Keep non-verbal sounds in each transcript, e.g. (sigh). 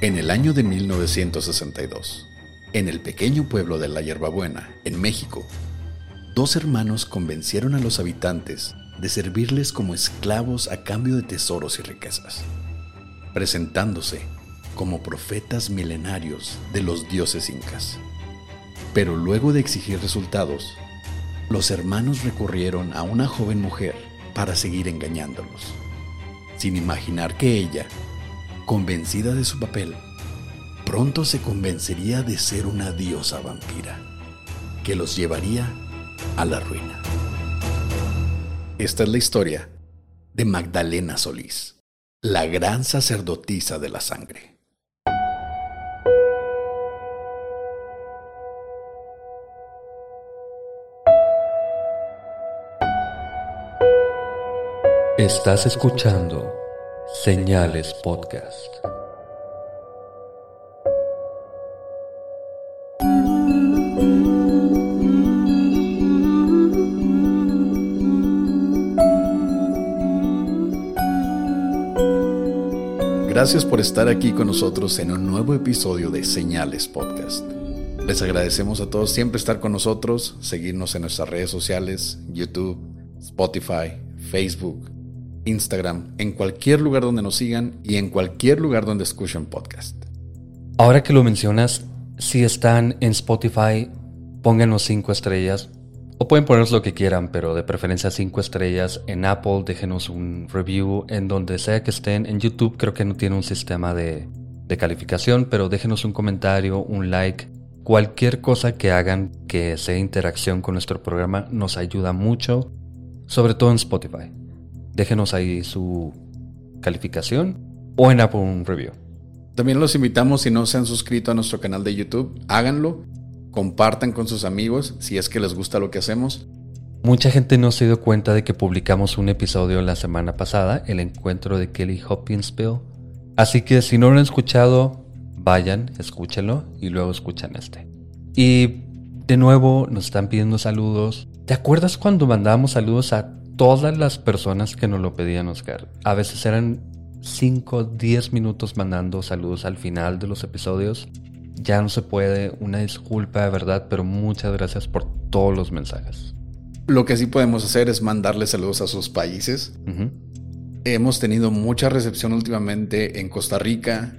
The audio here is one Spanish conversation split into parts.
En el año de 1962, en el pequeño pueblo de La Yerbabuena, en México, dos hermanos convencieron a los habitantes de servirles como esclavos a cambio de tesoros y riquezas, presentándose como profetas milenarios de los dioses incas. Pero luego de exigir resultados, los hermanos recurrieron a una joven mujer para seguir engañándolos, sin imaginar que ella convencida de su papel, pronto se convencería de ser una diosa vampira, que los llevaría a la ruina. Esta es la historia de Magdalena Solís, la gran sacerdotisa de la sangre. Estás escuchando Señales Podcast. Gracias por estar aquí con nosotros en un nuevo episodio de Señales Podcast. Les agradecemos a todos siempre estar con nosotros, seguirnos en nuestras redes sociales, YouTube, Spotify, Facebook, Instagram, en cualquier lugar donde nos sigan y en cualquier lugar donde escuchen podcast. Ahora que lo mencionas, si están en Spotify, pónganos cinco estrellas. O pueden ponernos lo que quieran, pero de preferencia cinco estrellas. En Apple, déjenos un review. En donde sea que estén. En YouTube creo que no tiene un sistema de, de calificación, pero déjenos un comentario, un like. Cualquier cosa que hagan que sea interacción con nuestro programa nos ayuda mucho, sobre todo en Spotify déjenos ahí su calificación o en Apple review. También los invitamos, si no se han suscrito a nuestro canal de YouTube, háganlo, compartan con sus amigos si es que les gusta lo que hacemos. Mucha gente no se dio cuenta de que publicamos un episodio la semana pasada, el encuentro de Kelly Hopkinsville. Así que si no lo han escuchado, vayan, escúchenlo y luego escuchan este. Y de nuevo nos están pidiendo saludos. ¿Te acuerdas cuando mandábamos saludos a todas las personas que nos lo pedían, Oscar. A veces eran 5, 10 minutos mandando saludos al final de los episodios. Ya no se puede, una disculpa de verdad, pero muchas gracias por todos los mensajes. Lo que sí podemos hacer es mandarle saludos a sus países. Hemos tenido mucha recepción últimamente en Costa Rica,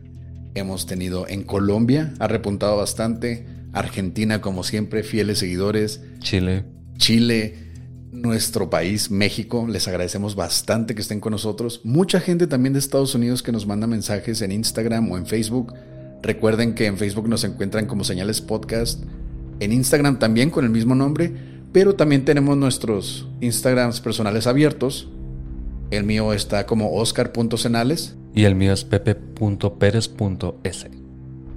hemos tenido en Colombia, ha repuntado bastante. Argentina, como siempre, fieles seguidores. Chile. Chile nuestro país, México. Les agradecemos bastante que estén con nosotros. Mucha gente también de Estados Unidos que nos manda mensajes en Instagram o en Facebook. Recuerden que en Facebook nos encuentran como Señales Podcast. En Instagram también con el mismo nombre. Pero también tenemos nuestros Instagrams personales abiertos. El mío está como oscar.cenales. Y el mío es pepe.perez.s.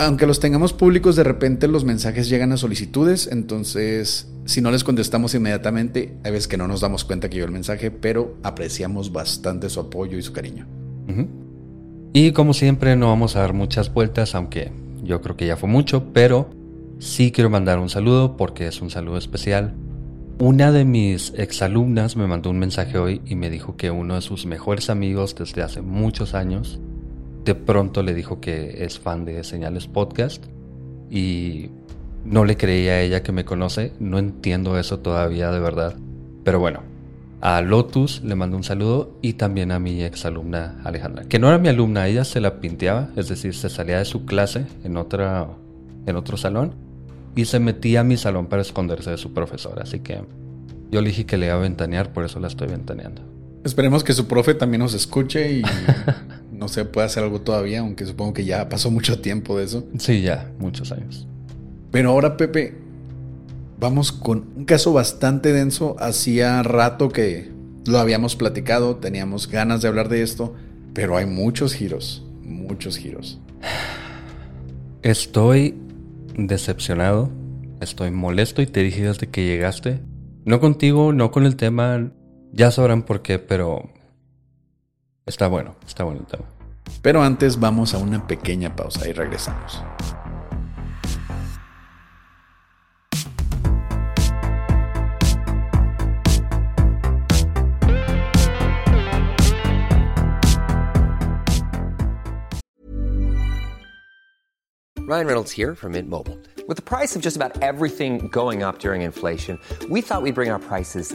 Aunque los tengamos públicos, de repente los mensajes llegan a solicitudes, entonces si no les contestamos inmediatamente, hay veces que no nos damos cuenta que llegó el mensaje, pero apreciamos bastante su apoyo y su cariño. Y como siempre, no vamos a dar muchas vueltas, aunque yo creo que ya fue mucho, pero sí quiero mandar un saludo porque es un saludo especial. Una de mis exalumnas me mandó un mensaje hoy y me dijo que uno de sus mejores amigos desde hace muchos años de pronto le dijo que es fan de Señales Podcast y no le creía a ella que me conoce. No entiendo eso todavía de verdad. Pero bueno, A Lotus le mando un saludo y también a mi exalumna Alejandra, que no era mi alumna, ella se la pinteaba, es decir, se salía de su clase en, otra, en otro salón y se metía a mi salón para esconderse de su profesora. Así que yo le dije que le iba a ventanear, por eso la estoy ventaneando. Esperemos que su profe también nos escuche y (laughs) no sé, pueda hacer algo todavía, aunque supongo que ya pasó mucho tiempo de eso. Sí, ya, muchos años. Pero ahora, Pepe, vamos con un caso bastante denso. Hacía rato que lo habíamos platicado, teníamos ganas de hablar de esto, pero hay muchos giros, muchos giros. Estoy decepcionado, estoy molesto y te dije desde que llegaste. No contigo, no con el tema, ya sabrán por qué, pero está bueno, está bueno el tema. Pero antes vamos a una pequeña pausa y regresamos. Ryan Reynolds here from Mint Mobile. With the price of just about everything going up during inflation, we thought we'd bring our prices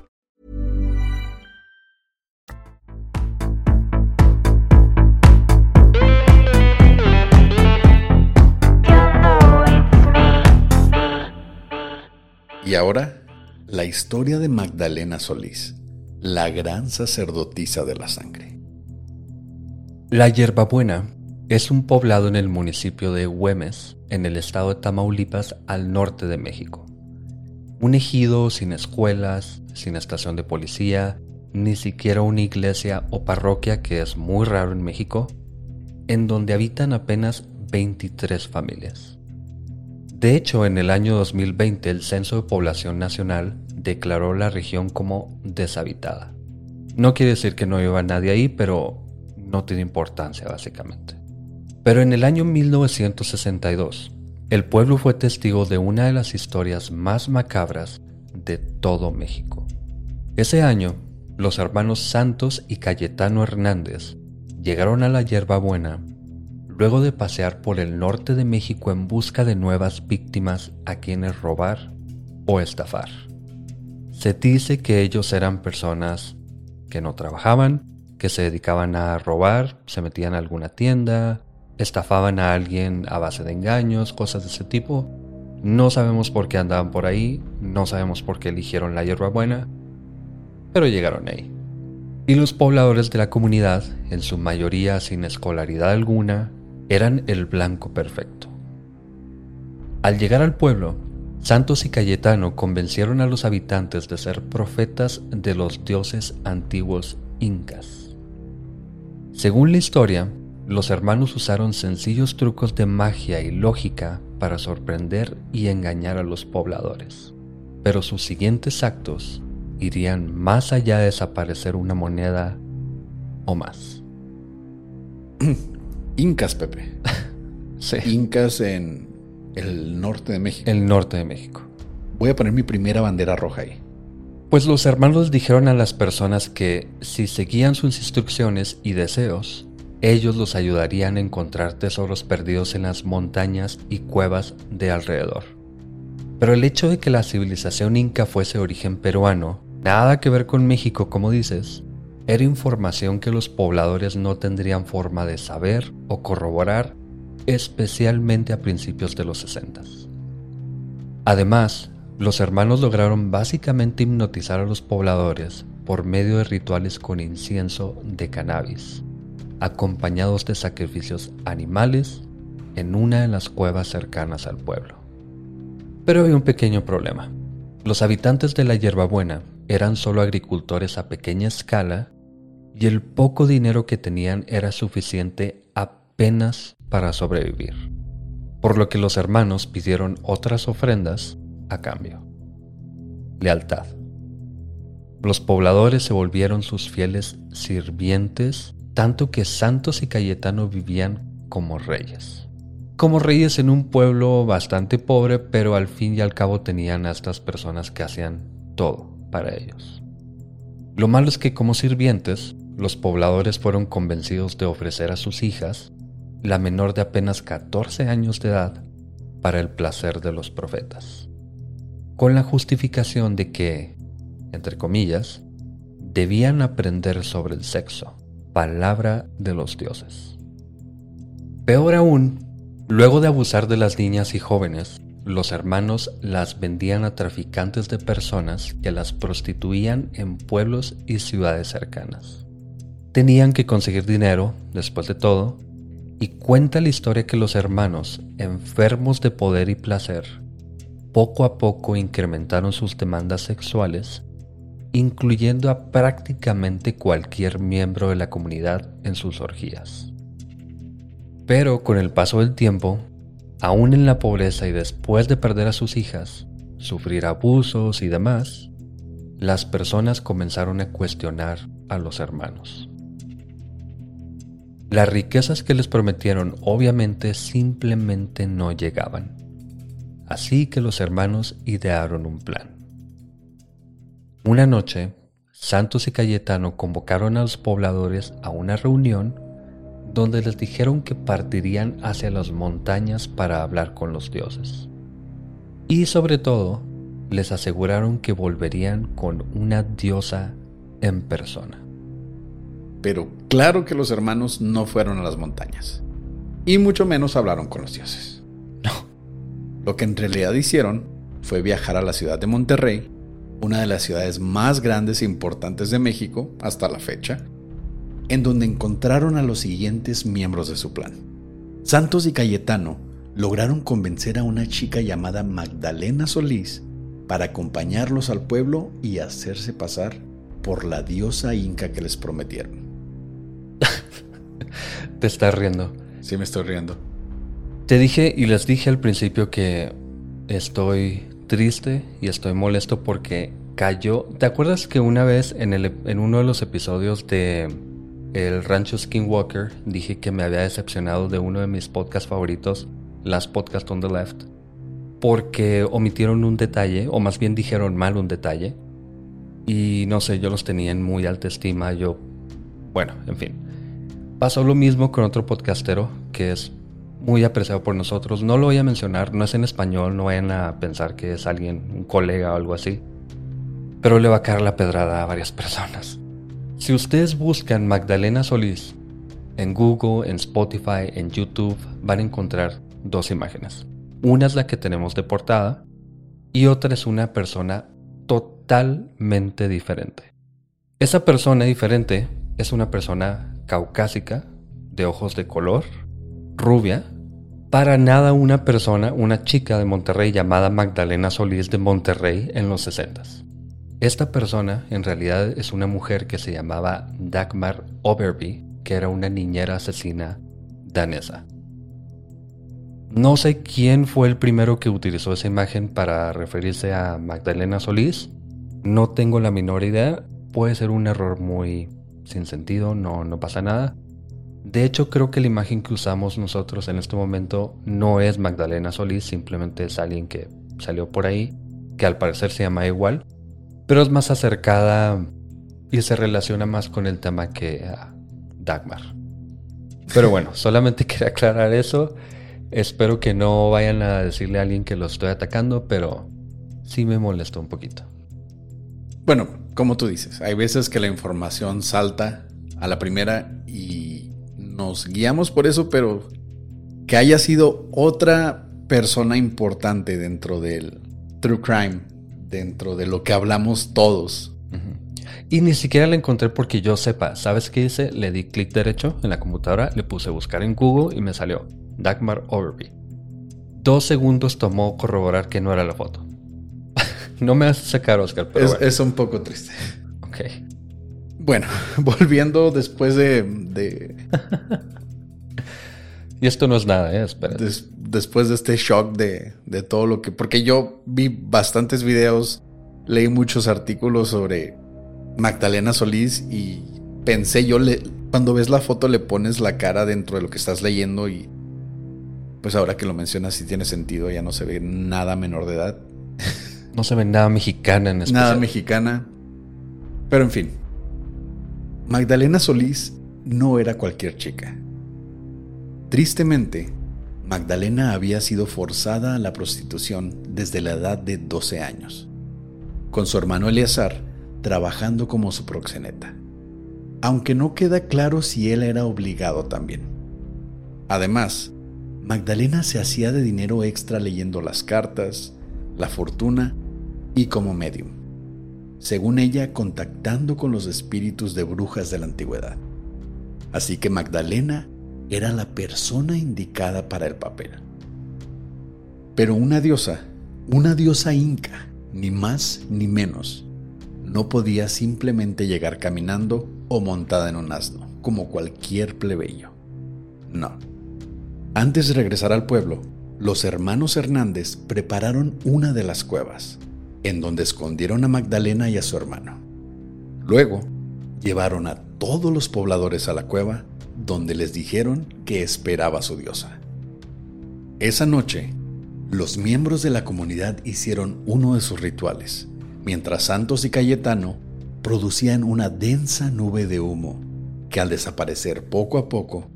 Y ahora, la historia de Magdalena Solís, la gran sacerdotisa de la sangre. La Hierbabuena es un poblado en el municipio de Güemes, en el estado de Tamaulipas, al norte de México. Un ejido sin escuelas, sin estación de policía, ni siquiera una iglesia o parroquia que es muy raro en México, en donde habitan apenas 23 familias. De hecho, en el año 2020 el Censo de Población Nacional declaró la región como deshabitada. No quiere decir que no iba nadie ahí, pero no tiene importancia básicamente. Pero en el año 1962, el pueblo fue testigo de una de las historias más macabras de todo México. Ese año, los hermanos Santos y Cayetano Hernández llegaron a la Hierbabuena luego de pasear por el norte de México en busca de nuevas víctimas a quienes robar o estafar. Se dice que ellos eran personas que no trabajaban, que se dedicaban a robar, se metían a alguna tienda, estafaban a alguien a base de engaños, cosas de ese tipo. No sabemos por qué andaban por ahí, no sabemos por qué eligieron la hierbabuena, pero llegaron ahí. Y los pobladores de la comunidad, en su mayoría sin escolaridad alguna, eran el blanco perfecto. Al llegar al pueblo, Santos y Cayetano convencieron a los habitantes de ser profetas de los dioses antiguos incas. Según la historia, los hermanos usaron sencillos trucos de magia y lógica para sorprender y engañar a los pobladores, pero sus siguientes actos irían más allá de desaparecer una moneda o más. (clears throat) Incas, Pepe. (laughs) Sí. Incas en el norte de México. El norte de México. Voy a poner mi primera bandera roja ahí. Pues los hermanos dijeron a las personas que si seguían sus instrucciones y deseos, ellos los ayudarían a encontrar tesoros perdidos en las montañas y cuevas de alrededor. Pero el hecho de que la civilización inca fuese de origen peruano, nada que ver con México como dices, era información que los pobladores no tendrían forma de saber o corroborar, especialmente a principios de los 60. Además, los hermanos lograron básicamente hipnotizar a los pobladores por medio de rituales con incienso de cannabis, acompañados de sacrificios animales en una de las cuevas cercanas al pueblo. Pero había un pequeño problema. Los habitantes de la Hierbabuena eran solo agricultores a pequeña escala y el poco dinero que tenían era suficiente apenas para sobrevivir, por lo que los hermanos pidieron otras ofrendas a cambio. Lealtad. Los pobladores se volvieron sus fieles sirvientes, tanto que Santos y Cayetano vivían como reyes. como reyes en un pueblo bastante pobre, pero al fin y al cabo tenían a estas personas que hacían todo para ellos. Lo malo es que como sirvientes, los pobladores fueron convencidos de ofrecer a sus hijas, la menor de apenas 14 años de edad, para el placer de los profetas, con la justificación de que, entre comillas, debían aprender sobre el sexo, palabra de los dioses. Peor aún, luego de abusar de las niñas y jóvenes, los hermanos las vendían a traficantes de personas que las prostituían en pueblos y ciudades cercanas. Tenían que conseguir dinero, después de todo, y cuenta la historia que los hermanos, enfermos de poder y placer, poco a poco incrementaron sus demandas sexuales, incluyendo a prácticamente cualquier miembro de la comunidad en sus orgías. Pero con el paso del tiempo, aún en la pobreza y después de perder a sus hijas, sufrir abusos y demás, las personas comenzaron a cuestionar a los hermanos. Las riquezas que les prometieron obviamente simplemente no llegaban. Así que los hermanos idearon un plan. Una noche, Santos y Cayetano convocaron a los pobladores a una reunión donde les dijeron que partirían hacia las montañas para hablar con los dioses. Y sobre todo, les aseguraron que volverían con una diosa en persona. Pero claro que los hermanos no fueron a las montañas. Y mucho menos hablaron con los dioses. No. Lo que en realidad hicieron fue viajar a la ciudad de Monterrey, una de las ciudades más grandes e importantes de México hasta la fecha, en donde encontraron a los siguientes miembros de su plan. Santos y Cayetano lograron convencer a una chica llamada Magdalena Solís para acompañarlos al pueblo y hacerse pasar por la diosa inca que les prometieron. (laughs) Te estás riendo. Sí, me estoy riendo. Te dije y les dije al principio que estoy triste y estoy molesto porque cayó. ¿Te acuerdas que una vez en, el, en uno de los episodios de el rancho Skinwalker, dije que me había decepcionado de uno de mis podcasts favoritos, Last Podcast on the Left, porque omitieron un detalle, o más bien dijeron mal un detalle, y no sé, yo los tenía en muy alta estima, yo, bueno, en fin. Pasó lo mismo con otro podcastero que es muy apreciado por nosotros, no lo voy a mencionar, no es en español, no vayan a pensar que es alguien, un colega o algo así, pero le va a caer la pedrada a varias personas. Si ustedes buscan Magdalena Solís en Google, en Spotify, en YouTube, van a encontrar dos imágenes. Una es la que tenemos de portada y otra es una persona totalmente diferente. Esa persona diferente es una persona caucásica, de ojos de color, rubia, para nada una persona, una chica de Monterrey llamada Magdalena Solís de Monterrey en los 60 esta persona en realidad es una mujer que se llamaba Dagmar Overby, que era una niñera asesina danesa. No sé quién fue el primero que utilizó esa imagen para referirse a Magdalena Solís. No tengo la menor idea. Puede ser un error muy sin sentido, no, no pasa nada. De hecho, creo que la imagen que usamos nosotros en este momento no es Magdalena Solís, simplemente es alguien que salió por ahí, que al parecer se llama igual pero es más acercada y se relaciona más con el tema que a Dagmar. Pero bueno, (laughs) solamente quería aclarar eso. Espero que no vayan a decirle a alguien que lo estoy atacando, pero sí me molestó un poquito. Bueno, como tú dices, hay veces que la información salta a la primera y nos guiamos por eso, pero que haya sido otra persona importante dentro del True Crime dentro de lo que hablamos todos. Y ni siquiera la encontré porque yo sepa. ¿Sabes qué hice? Le di clic derecho en la computadora, le puse buscar en Google y me salió Dagmar Overby. Dos segundos tomó corroborar que no era la foto. (laughs) no me hace sacar, Oscar, pero es, un poco triste. Ok. Bueno, (laughs) volviendo después de... (laughs) y esto no es nada, ¿eh? Espera después de este shock de, todo lo que... Porque yo vi bastantes videos, leí muchos artículos sobre Magdalena Solís y pensé yo, le, cuando ves la foto le pones la cara dentro de lo que estás leyendo y pues ahora que lo mencionas sí tiene sentido, ya no se ve nada menor de edad. (laughs) No se ve nada mexicana en especial. Nada mexicana. Pero en fin, Magdalena Solís no era cualquier chica. Tristemente, Magdalena había sido forzada a la prostitución desde la edad de 12 años, con su hermano Eleazar trabajando como su proxeneta, aunque no queda claro si él era obligado también. Además, Magdalena se hacía de dinero extra leyendo las cartas, la fortuna y como medium, según ella contactando con los espíritus de brujas de la antigüedad. Así que Magdalena era la persona indicada para el papel. Pero una diosa, una diosa inca, ni más ni menos, no podía simplemente llegar caminando o montada en un asno, como cualquier plebeyo. No. Antes de regresar al pueblo, los hermanos Hernández prepararon una de las cuevas, en donde escondieron a Magdalena y a su hermano. Luego, llevaron a todos los pobladores a la cueva, donde les dijeron que esperaba a su diosa. Esa noche, los miembros de la comunidad hicieron uno de sus rituales, mientras Santos y Cayetano producían una densa nube de humo que al desaparecer poco a poco,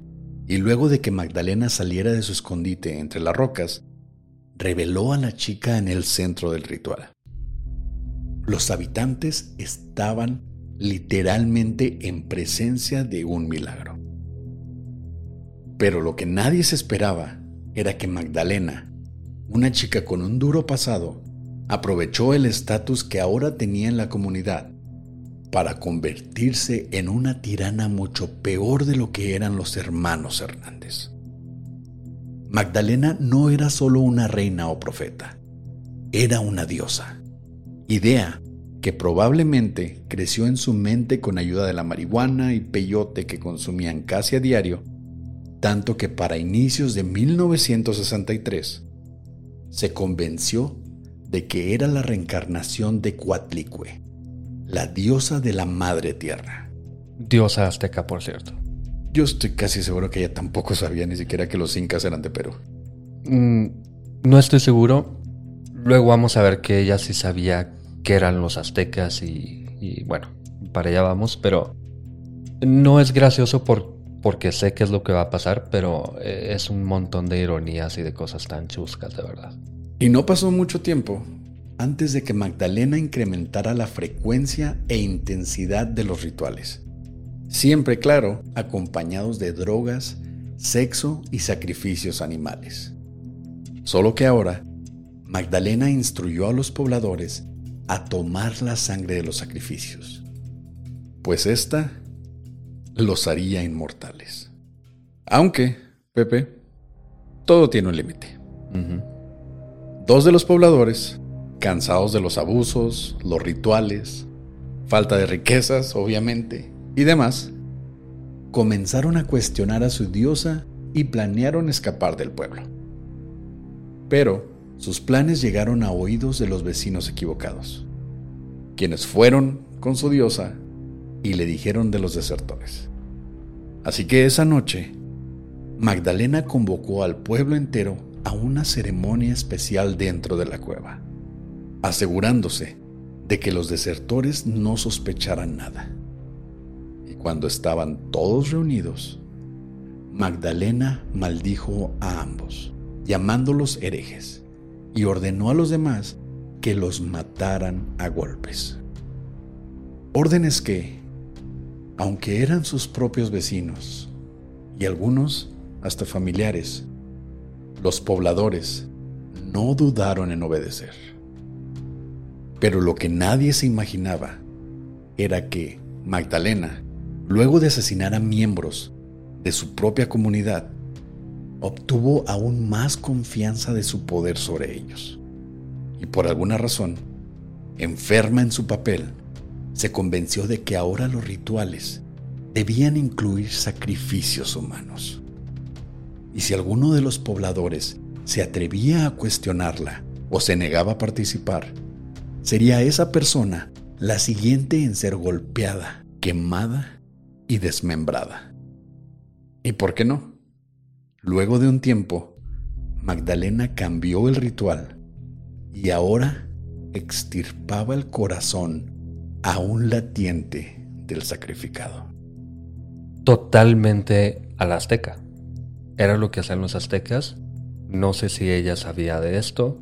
y luego de que Magdalena saliera de su escondite entre las rocas, reveló a la chica en el centro del ritual. Los habitantes estaban literalmente en presencia de un milagro. Pero lo que nadie se esperaba era que Magdalena, una chica con un duro pasado, aprovechó el estatus que ahora tenía en la comunidad para convertirse en una tirana mucho peor de lo que eran los hermanos Hernández. Magdalena no era solo una reina o profeta, era una diosa, idea que probablemente creció en su mente con ayuda de la marihuana y peyote que consumían casi a diario, tanto que para inicios de 1963 se convenció de que era la reencarnación de Coatlicue, la diosa de la madre tierra. Diosa azteca, por cierto. Yo estoy casi seguro que ella tampoco sabía ni siquiera que los incas eran de Perú. Mm, no estoy seguro. Luego vamos a ver que ella sí sabía que eran los aztecas y, y bueno, para allá vamos, pero no es gracioso por, porque sé qué es lo que va a pasar, pero eh, es un montón de ironías y de cosas tan chuscas, de verdad. Y no pasó mucho tiempo antes de que Magdalena incrementara la frecuencia e intensidad de los rituales. Siempre, claro, acompañados de drogas, sexo y sacrificios animales. Solo que ahora, Magdalena instruyó a los pobladores a tomar la sangre de los sacrificios, pues ésta los haría inmortales. Aunque, Pepe, todo tiene un límite. Dos de los pobladores, cansados de los abusos, los rituales, falta de riquezas, obviamente, y demás, comenzaron a cuestionar a su diosa y planearon escapar del pueblo. Pero sus planes llegaron a oídos de los vecinos equivocados, quienes fueron con su diosa y le dijeron de los desertores. Así que esa noche, Magdalena convocó al pueblo entero a una ceremonia especial dentro de la cueva, asegurándose de que los desertores no sospecharan nada. Y cuando estaban todos reunidos, Magdalena maldijo a ambos, llamándolos herejes, y ordenó a los demás que los mataran a golpes. Órdenes que, aunque eran sus propios vecinos, y algunos hasta familiares, los pobladores no dudaron en obedecer. Pero lo que nadie se imaginaba era que Magdalena, luego de asesinar a miembros de su propia comunidad, obtuvo aún más confianza de su poder sobre ellos. Y por alguna razón, enferma en su papel, se convenció de que ahora los rituales debían incluir sacrificios humanos. Y si alguno de los pobladores se atrevía a cuestionarla o se negaba a participar, sería esa persona la siguiente en ser golpeada, quemada y desmembrada. ¿Y por qué no? Luego de un tiempo, Magdalena cambió el ritual y ahora extirpaba el corazón aún latiente del sacrificado. Totalmente a la azteca. Era lo que hacían los aztecas. No sé si ella sabía de esto,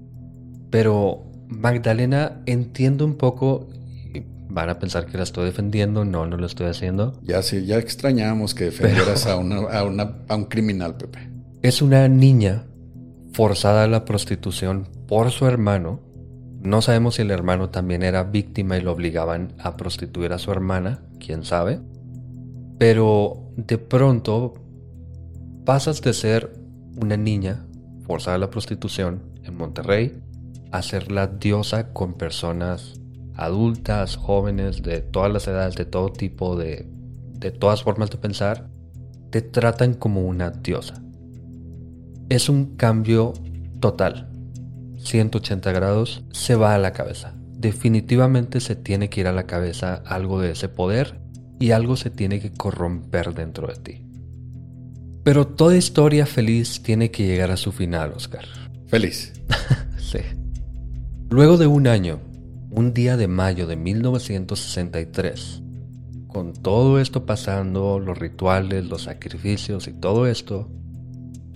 pero Magdalena entiende un poco y van a pensar que la estoy defendiendo. No, no lo estoy haciendo. Ya sí, ya extrañábamos que defendieras a, a un criminal, Pepe. Es una niña forzada a la prostitución por su hermano. No sabemos si el hermano también era víctima y lo obligaban a prostituir a su hermana, quién sabe. Pero de pronto pasas de ser una niña forzada a la prostitución en Monterrey a ser la diosa con personas adultas, jóvenes, de todas las edades, de todo tipo, de, de todas formas de pensar, te tratan como una diosa es un cambio total. 180 grados se va a la cabeza. Definitivamente se tiene que ir a la cabeza algo de ese poder y algo se tiene que corromper dentro de ti. Pero toda historia feliz tiene que llegar a su final, Oscar. Feliz. (laughs) sí. Luego de un año, un día de mayo de 1963, con todo esto pasando, los rituales, los sacrificios y todo esto,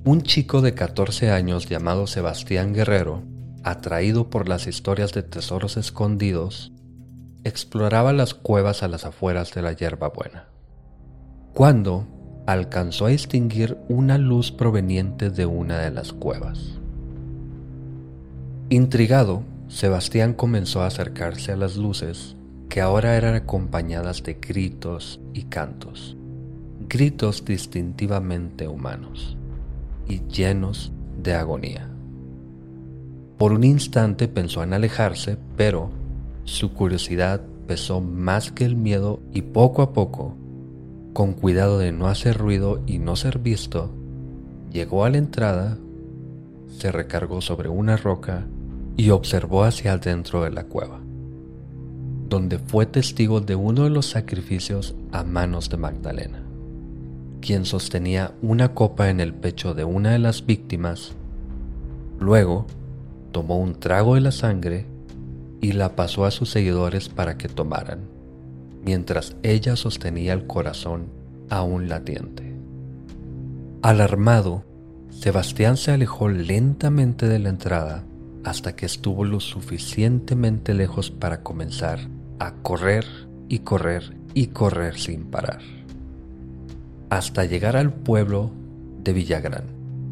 un chico de 14 años llamado Sebastián Guerrero, atraído por las historias de tesoros escondidos, exploraba las cuevas a las afueras de la Buena. Cuando alcanzó a distinguir una luz proveniente de una de las cuevas. Intrigado, Sebastián comenzó a acercarse a las luces que ahora eran acompañadas de gritos y cantos, gritos distintivamente humanos y llenos de agonía. Por un instante pensó en alejarse, pero su curiosidad pesó más que el miedo y poco a poco, con cuidado de no hacer ruido y no ser visto, llegó a la entrada, se recargó sobre una roca y observó hacia adentro de la cueva, donde fue testigo de uno de los sacrificios a manos de Magdalena quien sostenía una copa en el pecho de una de las víctimas. Luego, tomó un trago de la sangre y la pasó a sus seguidores para que tomaran, mientras ella sostenía el corazón aún latiente. Alarmado, Sebastián se alejó lentamente de la entrada hasta que estuvo lo suficientemente lejos para comenzar a correr y correr y correr sin parar hasta llegar al pueblo de Villagrán,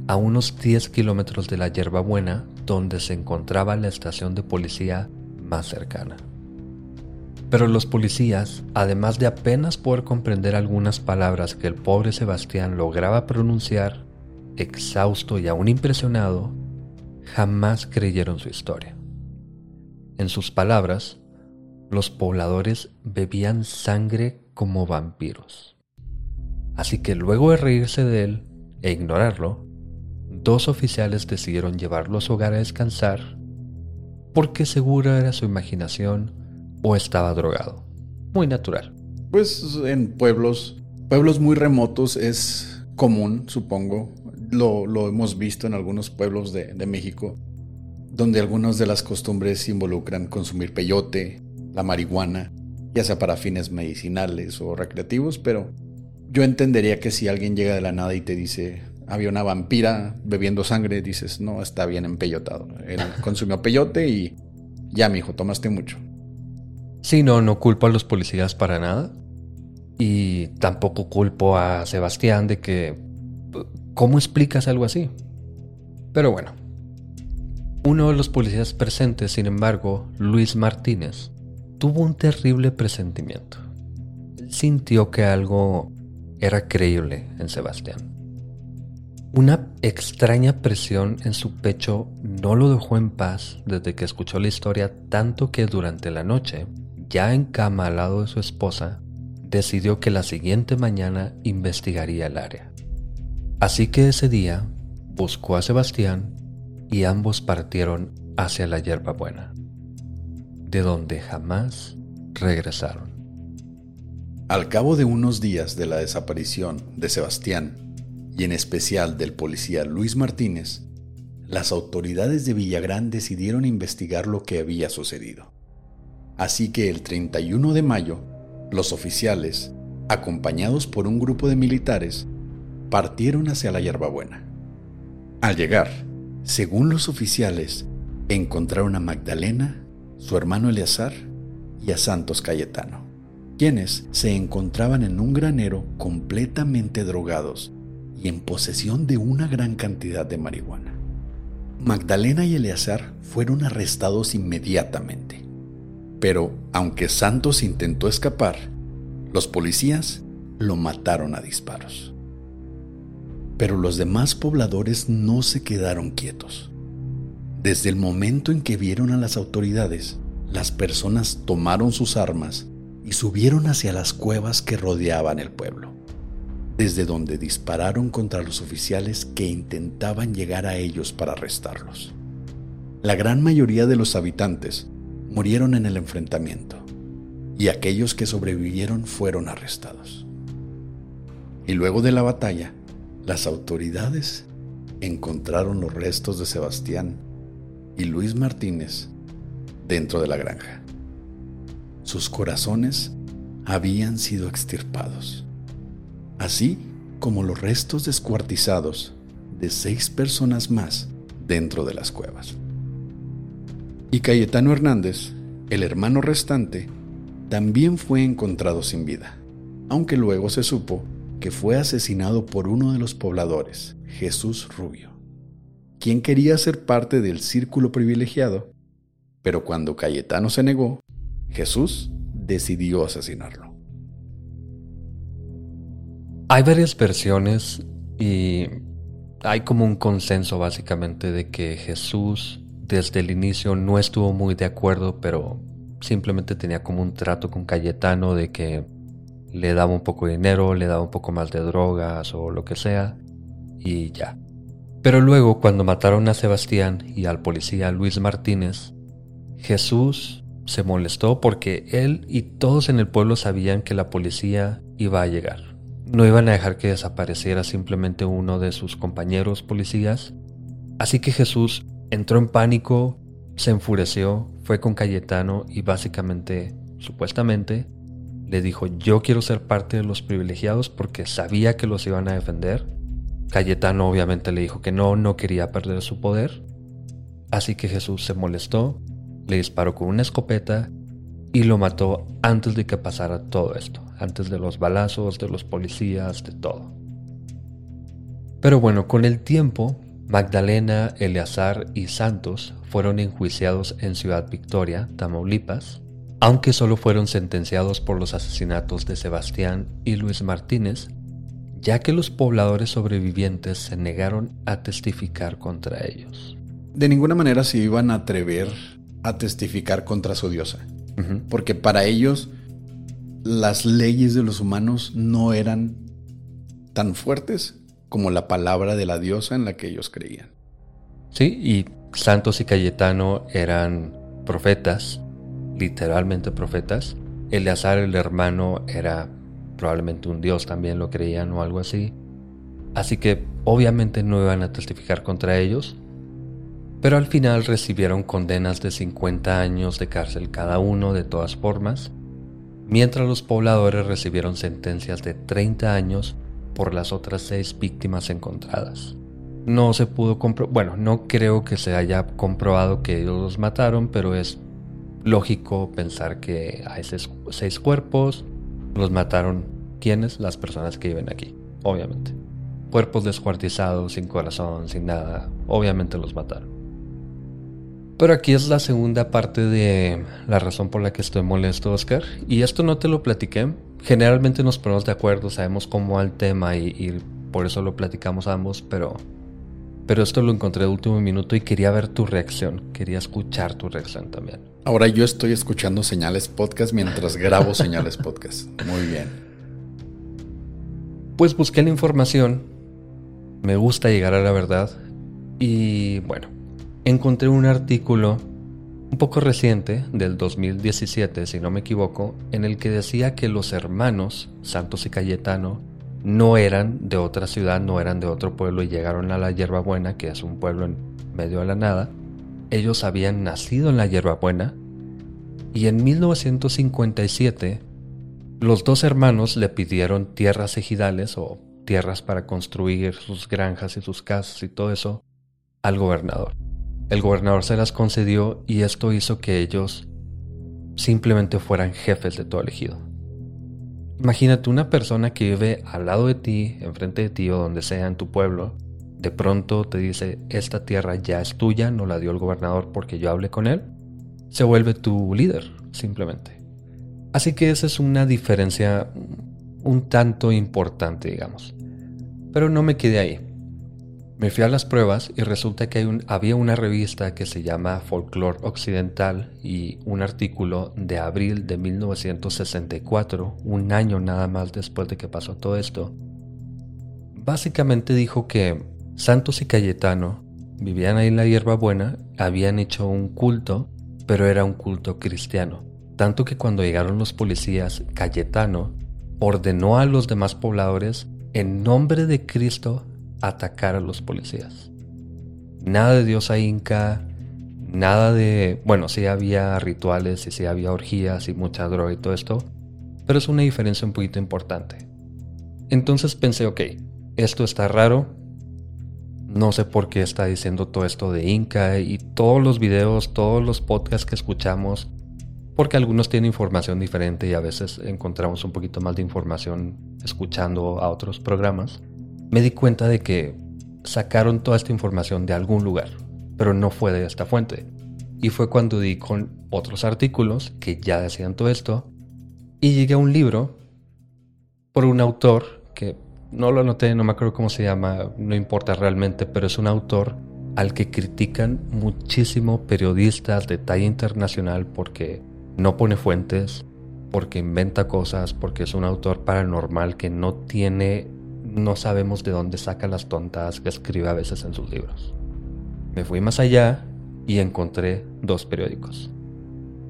a unos 10 kilómetros de la Yerbabuena, donde se encontraba la estación de policía más cercana. Pero los policías, además de apenas poder comprender algunas palabras que el pobre Sebastián lograba pronunciar, exhausto y aún impresionado, jamás creyeron su historia. En sus palabras, los pobladores bebían sangre como vampiros. Así que luego de reírse de él e ignorarlo, dos oficiales decidieron llevarlo a su hogar a descansar porque seguro era su imaginación o estaba drogado. Muy natural. Pues en pueblos, pueblos muy remotos es común, supongo. Lo, hemos visto en algunos pueblos de, de México, donde algunas de las costumbres involucran consumir peyote, la marihuana, ya sea para fines medicinales o recreativos, pero yo entendería que si alguien llega de la nada y te dice, había una vampira bebiendo sangre, dices, no, está bien empeyotado. Él consumió peyote y ya, mi hijo, tomaste mucho. Sí, no, no culpo a los policías para nada. Y tampoco culpo a Sebastián de que... ¿Cómo explicas algo así? Pero bueno. Uno de los policías presentes, sin embargo, Luis Martínez, tuvo un terrible presentimiento. Sintió que algo era creíble en Sebastián. Una extraña presión en su pecho no lo dejó en paz desde que escuchó la historia tanto que durante la noche, ya en cama al lado de su esposa, decidió que la siguiente mañana investigaría el área. Así que ese día buscó a Sebastián y ambos partieron hacia la buena, de donde jamás regresaron. Al cabo de unos días de la desaparición de Sebastián, y en especial del policía Luis Martínez, las autoridades de Villagrán decidieron investigar lo que había sucedido. Así que el 31 de mayo, los oficiales, acompañados por un grupo de militares, partieron hacia la Hierbabuena. Al llegar, según los oficiales, encontraron a Magdalena, su hermano Eleazar y a Santos Cayetano, quienes se encontraban en un granero completamente drogados en posesión de una gran cantidad de marihuana. Magdalena y Eleazar fueron arrestados inmediatamente. Pero aunque Santos intentó escapar, los policías lo mataron a disparos. Pero los demás pobladores no se quedaron quietos. Desde el momento en que vieron a las autoridades, las personas tomaron sus armas y subieron hacia las cuevas que rodeaban el pueblo, desde donde dispararon contra los oficiales que intentaban llegar a ellos para arrestarlos. La gran mayoría de los habitantes murieron en el enfrentamiento y aquellos que sobrevivieron fueron arrestados. Y luego de la batalla, las autoridades encontraron los restos de Sebastián y Luis Martínez dentro de la granja. Sus corazones habían sido extirpados, así como los restos descuartizados de seis personas más dentro de las cuevas. Y Cayetano Hernández, el hermano restante, también fue encontrado sin vida, aunque luego se supo que fue asesinado por uno de los pobladores, Jesús Rubio, quien quería ser parte del círculo privilegiado, pero cuando Cayetano se negó, Jesús decidió asesinarlo. Hay varias versiones y hay como un consenso básicamente de que Jesús desde el inicio no estuvo muy de acuerdo, pero simplemente tenía como un trato con Cayetano de que le daba un poco de dinero, le daba un poco más de drogas o lo que sea, y ya. Pero luego, cuando mataron a Sebastián y al policía Luis Martínez, Jesús se molestó porque él y todos en el pueblo sabían que la policía iba a llegar. No iban a dejar que desapareciera simplemente uno de sus compañeros policías. Así que Jesús entró en pánico, se enfureció, fue con Cayetano y básicamente, supuestamente, le dijo yo quiero ser parte de los privilegiados porque sabía que los iban a defender. Cayetano obviamente le dijo que no, no quería perder su poder. Así que Jesús se molestó, le disparó con una escopeta y lo mató antes de que pasara todo esto, antes de los balazos, de los policías, de todo. Pero bueno, con el tiempo, Magdalena, Eleazar y Santos fueron enjuiciados en Ciudad Victoria, Tamaulipas, aunque solo fueron sentenciados por los asesinatos de Sebastián y Luis Martínez, ya que los pobladores sobrevivientes se negaron a testificar contra ellos. De ninguna manera se iban a atrever a testificar contra su diosa, porque para ellos las leyes de los humanos no eran tan fuertes como la palabra de la diosa en la que ellos creían. Sí, y Santos y Cayetano eran profetas literalmente profetas. Eleazar, el hermano, era probablemente un dios, también lo creían o algo así. Así que obviamente no iban a testificar contra ellos, pero al final recibieron condenas de 50 años de cárcel cada uno de todas formas, mientras los pobladores recibieron sentencias de 30 años por las otras seis víctimas encontradas. No se pudo comprobar, bueno, no creo que se haya comprobado que ellos los mataron, pero es lógico pensar que a esos seis cuerpos los mataron quienes, las personas que viven aquí, obviamente. Cuerpos descuartizados, sin corazón, sin nada, obviamente los mataron. Pero aquí es la segunda parte de la razón por la que estoy molesto, Oscar. Y esto no te lo platiqué. Generalmente nos ponemos de acuerdo, sabemos cómo va el tema y, y por eso lo platicamos ambos, pero pero esto lo encontré de último minuto y quería ver tu reacción, quería escuchar tu reacción también. Ahora yo estoy escuchando señales podcast mientras grabo señales podcast. Muy bien. Pues busqué la información, me gusta llegar a la verdad y bueno, encontré un artículo un poco reciente, del 2017 si no me equivoco, en el que decía que los hermanos Santos y Cayetano no eran de otra ciudad, no eran de otro pueblo y llegaron a la Hierbabuena, que es un pueblo en medio a la nada. Ellos habían nacido en la hierbabuena y en 1957 los dos hermanos le pidieron tierras ejidales o tierras para construir sus granjas y sus casas y todo eso al gobernador. El gobernador se las concedió y esto hizo que ellos simplemente fueran jefes de todo el ejido. Imagínate una persona que vive al lado de ti, enfrente de ti o donde sea en tu pueblo, de pronto te dice, esta tierra ya es tuya, no la dio el gobernador porque yo hablé con él, se vuelve tu líder, simplemente. Así que esa es una diferencia un tanto importante, digamos. Pero no me quedé ahí. Me fui a las pruebas y resulta que había una revista que se llama Folklore Occidental y un artículo de abril de 1964, un año nada más después de que pasó todo esto. Básicamente dijo que Santos y Cayetano vivían ahí en la hierbabuena, habían hecho un culto, pero era un culto cristiano. Tanto que cuando llegaron los policías, Cayetano ordenó a los demás pobladores en nombre de Cristo atacar a los policías. Nada de diosa inca, nada de... Bueno, sí había rituales y sí había orgías y mucha droga y todo esto, pero es una diferencia un poquito importante. Entonces pensé, ok, esto está raro, no sé por qué está diciendo todo esto de Inca y todos los videos, todos los podcasts que escuchamos, porque algunos tienen información diferente y a veces encontramos un poquito más de información escuchando a otros programas me di cuenta de que sacaron toda esta información de algún lugar, pero no fue de esta fuente. Y fue cuando di con otros artículos que ya decían todo esto, y llegué a un libro por un autor que no lo anoté, no me acuerdo cómo se llama, no importa realmente, pero es un autor al que critican muchísimo periodistas de talla internacional porque no pone fuentes, porque inventa cosas, porque es un autor paranormal que no tiene no sabemos de dónde saca las tontas que escribe a veces en sus libros. Me fui más allá y encontré dos periódicos.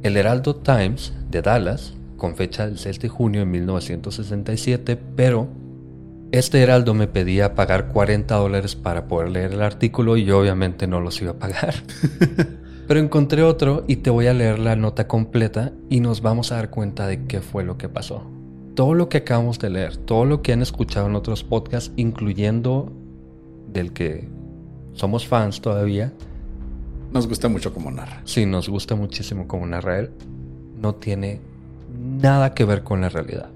El Heraldo Times de Dallas, con fecha del 6 de junio de 1967, pero este Heraldo me pedía pagar 40 dólares para poder leer el artículo y yo obviamente no los iba a pagar. (laughs) pero encontré otro y te voy a leer la nota completa y nos vamos a dar cuenta de qué fue lo que pasó todo lo que acabamos de leer, todo lo que han escuchado en otros podcasts, incluyendo del que somos fans todavía. Nos gusta mucho como narra. Sí, nos gusta muchísimo como narra él. No tiene nada que ver con la realidad.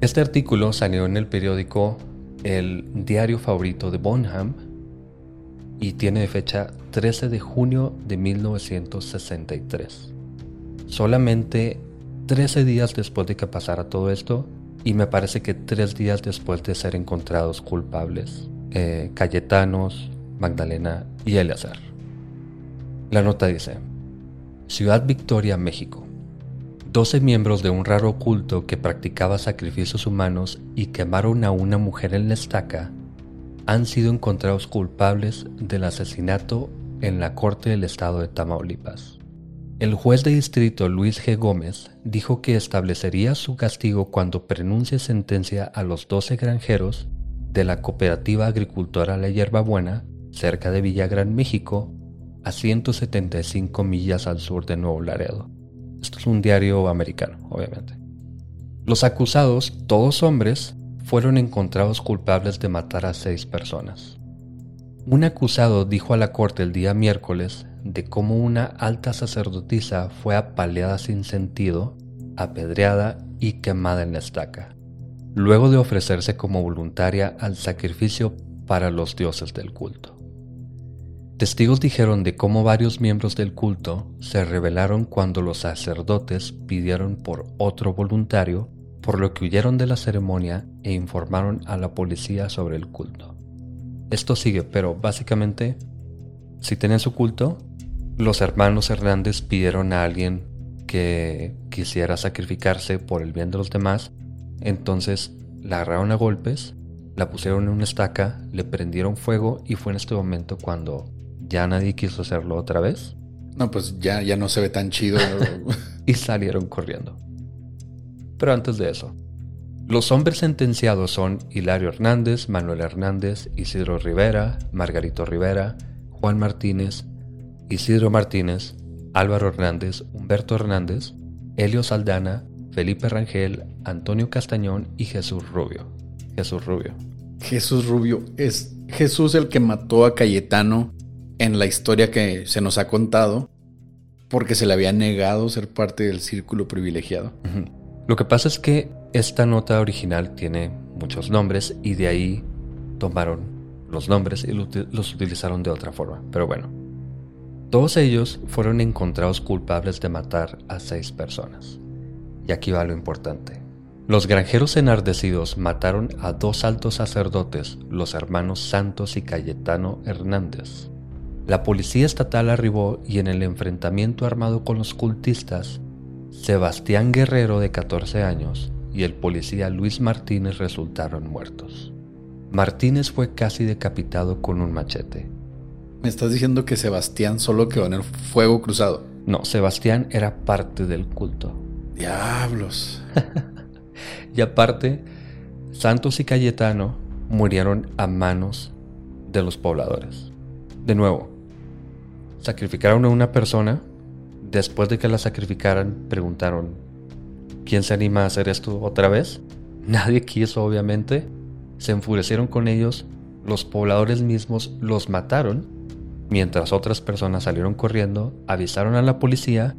Este artículo salió en el periódico El Diario Favorito de Bonham y tiene de fecha 13 de junio de 1963. Solamente 13 días después de que pasara todo esto, y me parece que tres días después de ser encontrados culpables, eh, Cayetanos, Magdalena y Eleazar. La nota dice, Ciudad Victoria, México. 12 miembros de un raro culto que practicaba sacrificios humanos y quemaron a una mujer en la estaca han sido encontrados culpables del asesinato en la Corte del Estado de Tamaulipas. El juez de distrito Luis G. Gómez dijo que establecería su castigo cuando pronuncie sentencia a los 12 granjeros de la cooperativa agricultora La Hierbabuena, cerca de Villagrán, México, a 175 millas al sur de Nuevo Laredo. Esto es un diario americano, obviamente. Los acusados, todos hombres, fueron encontrados culpables de matar a seis personas. Un acusado dijo a la corte el día miércoles de cómo una alta sacerdotisa fue apaleada sin sentido, apedreada y quemada en la estaca, luego de ofrecerse como voluntaria al sacrificio para los dioses del culto. Testigos dijeron de cómo varios miembros del culto se rebelaron cuando los sacerdotes pidieron por otro voluntario, por lo que huyeron de la ceremonia e informaron a la policía sobre el culto. Esto sigue, pero básicamente, si tenían su culto, los hermanos Hernández pidieron a alguien que quisiera sacrificarse por el bien de los demás, entonces la agarraron a golpes, la pusieron en una estaca, le prendieron fuego y fue en este momento cuando ya nadie quiso hacerlo otra vez. No, pues ya, ya no se ve tan chido. (laughs) y salieron corriendo. Pero antes de eso, los hombres sentenciados son Hilario Hernández, Manuel Hernández, Isidro Rivera, Margarito Rivera, Juan Martínez, Isidro Martínez, Álvaro Hernández, Humberto Hernández, Helio Saldana, Felipe Rangel, Antonio Castañón y Jesús Rubio. Jesús Rubio. Jesús Rubio es Jesús el que mató a Cayetano en la historia que se nos ha contado porque se le había negado ser parte del círculo privilegiado. Lo que pasa es que esta nota original tiene muchos nombres y de ahí tomaron los nombres y los utilizaron de otra forma. Pero bueno, todos ellos fueron encontrados culpables de matar a seis personas. Y aquí va lo importante. Los granjeros enardecidos mataron a dos altos sacerdotes, los hermanos Santos y Cayetano Hernández. La policía estatal arribó y en el enfrentamiento armado con los cultistas, Sebastián Guerrero de 14 años y el policía Luis Martínez resultaron muertos. Martínez fue casi decapitado con un machete. ¿Me estás diciendo que Sebastián solo quedó en el fuego cruzado? No, Sebastián era parte del culto. Diablos. (laughs) y aparte, Santos y Cayetano murieron a manos de los pobladores. De nuevo, sacrificaron a una persona. Después de que la sacrificaran, preguntaron, ¿quién se anima a hacer esto otra vez? (laughs) Nadie quiso, obviamente. Se enfurecieron con ellos. Los pobladores mismos los mataron, mientras otras personas salieron corriendo, avisaron a la policía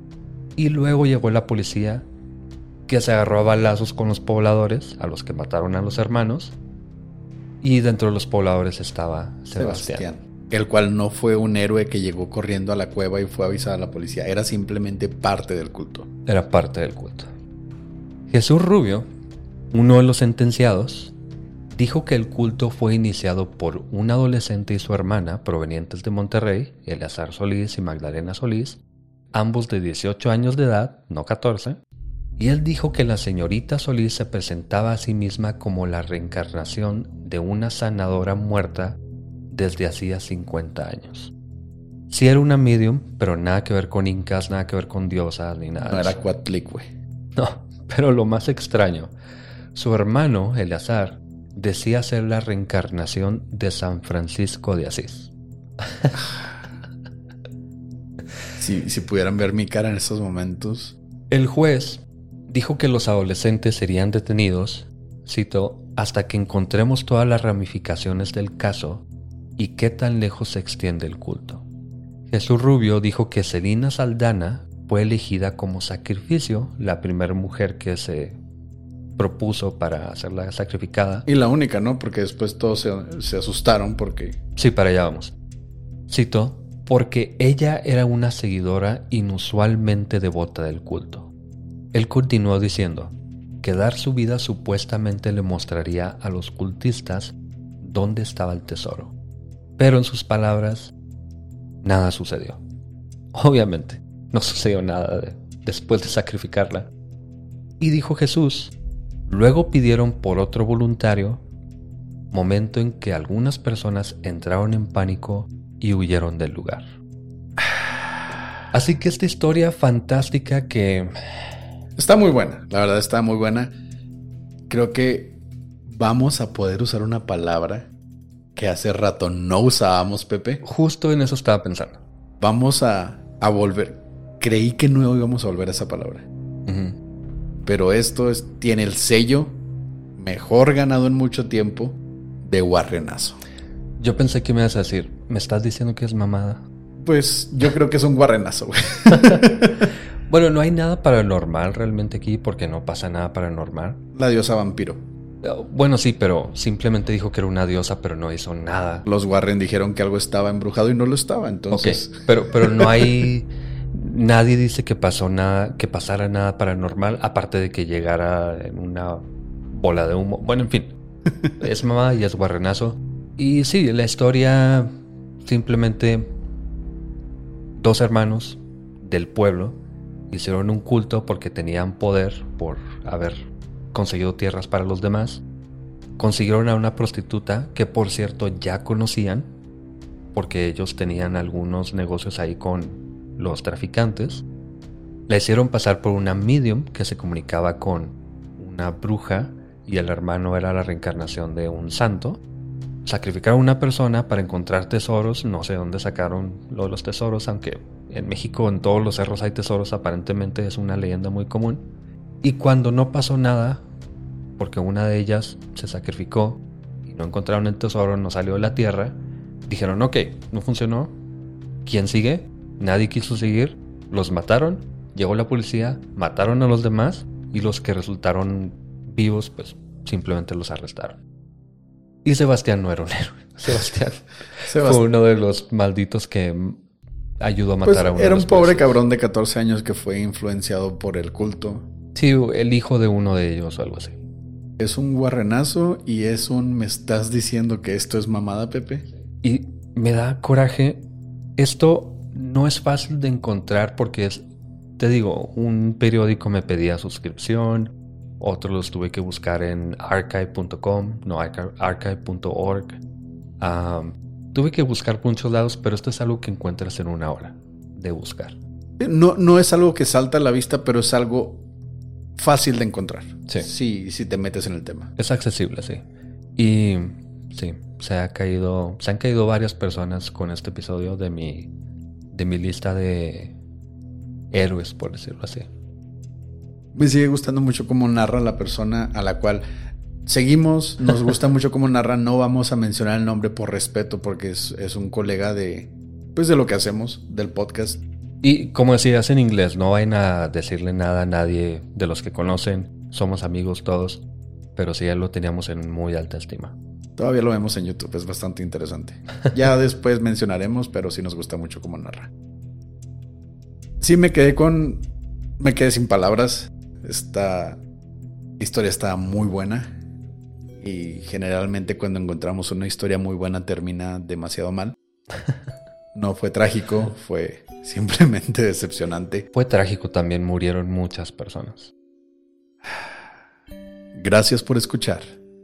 y luego llegó la policía que se agarró a balazos con los pobladores, a los que mataron a los hermanos, y dentro de los pobladores estaba Sebastián el cual no fue un héroe que llegó corriendo a la cueva y fue a avisar a la policía, era simplemente parte del culto. Era parte del culto. Jesús Rubio, uno de los sentenciados, dijo que el culto fue iniciado por un adolescente y su hermana provenientes de Monterrey, Eleazar Solís y Magdalena Solís, ambos de 18 años de edad, no 14, y él dijo que la señorita Solís se presentaba a sí misma como la reencarnación de una sanadora muerta desde hacía 50 años. Sí era una medium, pero nada que ver con incas, nada que ver con diosas ni nada. No era Cuatlicue. No, (laughs) pero lo más extraño, su hermano, Eleazar, decía ser la reencarnación de San Francisco de Asís. (laughs) si, si pudieran ver mi cara en estos momentos. El juez dijo que los adolescentes serían detenidos, cito, hasta que encontremos todas las ramificaciones del caso y qué tan lejos se extiende el culto. Jesús Rubio dijo que Celina Saldana fue elegida como sacrificio, la primera mujer que se propuso para hacerla sacrificada. Y la única, ¿no? Porque después todos se, se asustaron porque... Sí, para allá vamos. Cito, porque ella era una seguidora inusualmente devota del culto. Él continuó diciendo que dar su vida supuestamente le mostraría a los cultistas dónde estaba el tesoro. Pero en sus palabras, nada sucedió. Obviamente, no sucedió nada después de sacrificarla. Y dijo Jesús, luego pidieron por otro voluntario, momento en que algunas personas entraron en pánico y huyeron del lugar. Así que esta historia fantástica que... Está muy buena, la verdad está muy buena. Creo que vamos a poder usar una palabra que hace rato no usábamos, Pepe. Justo en eso estaba pensando. Vamos a, volver. Creí que no íbamos a volver a esa palabra. Pero esto es, tiene el sello mejor ganado en mucho tiempo de guarrenazo. Yo pensé que me ibas a decir, ¿me estás diciendo que es mamada? Pues yo creo que es un guarrenazo, (laughs) bueno, no hay nada paranormal realmente aquí porque no pasa nada paranormal. La diosa vampiro. Bueno, sí, pero simplemente dijo que era una diosa, pero no hizo nada. Los Warren dijeron que algo estaba embrujado y no lo estaba, entonces. pero, pero no hay. (laughs) nadie dice que pasó nada, que pasara nada paranormal, aparte de que llegara en una bola de humo. Bueno, en fin. (laughs) es mamá y es guarrenazo. Y sí, la historia simplemente dos hermanos del pueblo hicieron un culto porque tenían poder por haber conseguido tierras para los demás. Consiguieron a una prostituta que por cierto ya conocían porque ellos tenían algunos negocios ahí con los traficantes. La hicieron pasar por una medium que se comunicaba con una bruja y el hermano era la reencarnación de un santo. sacrificaron a una persona para encontrar tesoros. No sé dónde sacaron los tesoros, aunque en México en todos los cerros hay tesoros, aparentemente es una leyenda muy común. Y cuando no pasó nada, porque una de ellas se sacrificó y no encontraron el tesoro, no salió de la tierra, dijeron, ok, no funcionó, ¿quién sigue? Nadie quiso seguir, los mataron, llegó la policía, mataron a los demás y los que resultaron vivos, pues simplemente los arrestaron. Y Sebastián no era un (laughs) héroe. Sebastián, (laughs) fue uno de los malditos que ayudó a matar pues a uno. Era de un pobre cabrón de 14 años que fue influenciado por el culto. Sí, el hijo de uno de ellos o algo así. Es un guarrenazo y es un me estás diciendo que esto es mamada, Pepe. Y me da coraje. Esto no es fácil de encontrar porque es, te digo, un periódico me pedía suscripción, otros los tuve que buscar en archive.com, no archive.org. tuve que buscar por muchos lados, pero esto es algo que encuentras en una hora de buscar. No, no es algo que salta a la vista, pero es algo fácil de encontrar. Sí. Sí, si te metes en el tema. Es accesible, sí. Y sí, se ha caído, se han caído varias personas con este episodio de mi, de mi lista de héroes, por decirlo así. Me sigue gustando mucho cómo narra la persona a la cual seguimos. Nos gusta (laughs) mucho cómo narra. No vamos a mencionar el nombre por respeto porque es, es un colega de, pues de lo que hacemos, del podcast. Y como decías en inglés, no vayan a decirle nada a nadie de los que conocen. Somos amigos todos. Pero sí, ya lo teníamos en muy alta estima. Todavía lo vemos en YouTube, es bastante interesante. Ya (laughs) después mencionaremos, pero sí nos gusta mucho cómo narra. Sí me quedé con... Me quedé sin palabras. Esta historia está muy buena. Y generalmente cuando encontramos una historia muy buena termina demasiado mal. (laughs) No fue trágico, fue simplemente (laughs) decepcionante. Fue trágico también, murieron muchas personas. Gracias por escuchar